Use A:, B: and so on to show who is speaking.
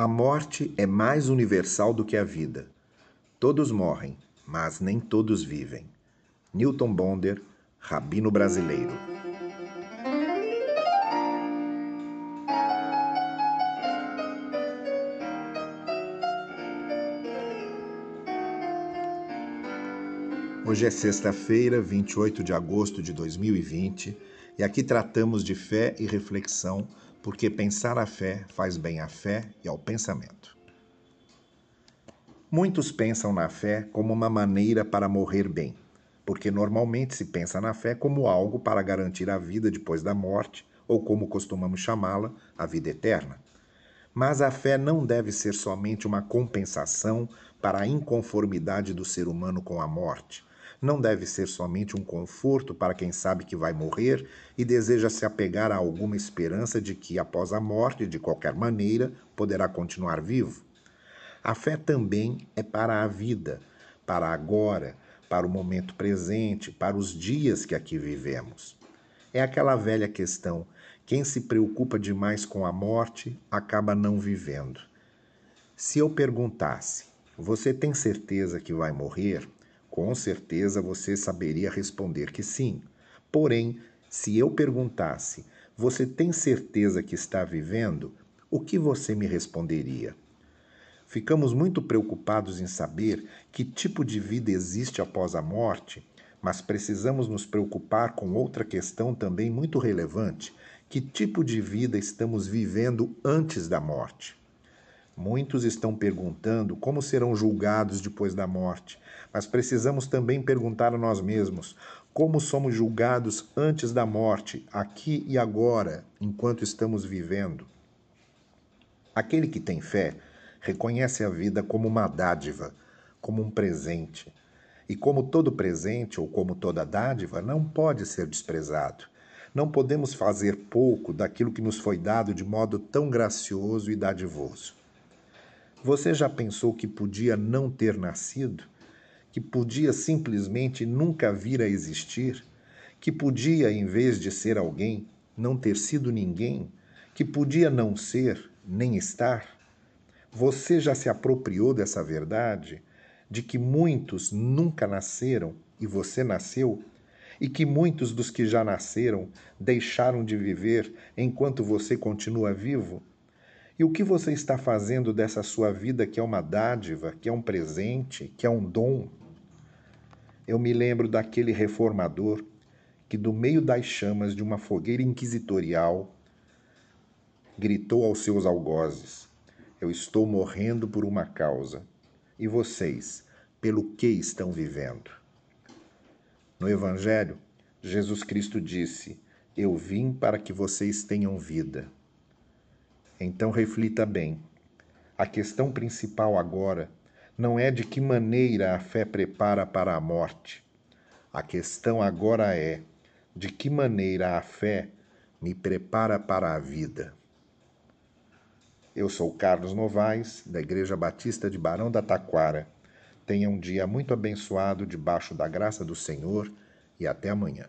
A: A morte é mais universal do que a vida. Todos morrem, mas nem todos vivem. Newton Bonder, Rabino Brasileiro. Hoje é sexta-feira, 28 de agosto de 2020, e aqui tratamos de fé e reflexão porque pensar a fé faz bem à fé e ao pensamento. Muitos pensam na fé como uma maneira para morrer bem, porque normalmente se pensa na fé como algo para garantir a vida depois da morte, ou como costumamos chamá-la, a vida eterna. Mas a fé não deve ser somente uma compensação para a inconformidade do ser humano com a morte não deve ser somente um conforto para quem sabe que vai morrer e deseja se apegar a alguma esperança de que, após a morte, de qualquer maneira, poderá continuar vivo. A fé também é para a vida, para agora, para o momento presente, para os dias que aqui vivemos. É aquela velha questão: quem se preocupa demais com a morte acaba não vivendo. Se eu perguntasse, você tem certeza que vai morrer? Com certeza você saberia responder que sim. Porém, se eu perguntasse, você tem certeza que está vivendo? O que você me responderia? Ficamos muito preocupados em saber que tipo de vida existe após a morte, mas precisamos nos preocupar com outra questão também muito relevante: que tipo de vida estamos vivendo antes da morte? Muitos estão perguntando como serão julgados depois da morte, mas precisamos também perguntar a nós mesmos como somos julgados antes da morte, aqui e agora, enquanto estamos vivendo. Aquele que tem fé reconhece a vida como uma dádiva, como um presente. E como todo presente ou como toda dádiva, não pode ser desprezado. Não podemos fazer pouco daquilo que nos foi dado de modo tão gracioso e dadivoso. Você já pensou que podia não ter nascido? Que podia simplesmente nunca vir a existir? Que podia, em vez de ser alguém, não ter sido ninguém? Que podia não ser, nem estar? Você já se apropriou dessa verdade? De que muitos nunca nasceram e você nasceu? E que muitos dos que já nasceram deixaram de viver enquanto você continua vivo? E o que você está fazendo dessa sua vida que é uma dádiva, que é um presente, que é um dom? Eu me lembro daquele reformador que, do meio das chamas de uma fogueira inquisitorial, gritou aos seus algozes: Eu estou morrendo por uma causa. E vocês, pelo que estão vivendo? No Evangelho, Jesus Cristo disse: Eu vim para que vocês tenham vida então reflita bem. A questão principal agora não é de que maneira a fé prepara para a morte. A questão agora é de que maneira a fé me prepara para a vida. Eu sou Carlos Novaes, da Igreja Batista de Barão da Taquara. Tenha um dia muito abençoado debaixo da graça do Senhor e até amanhã.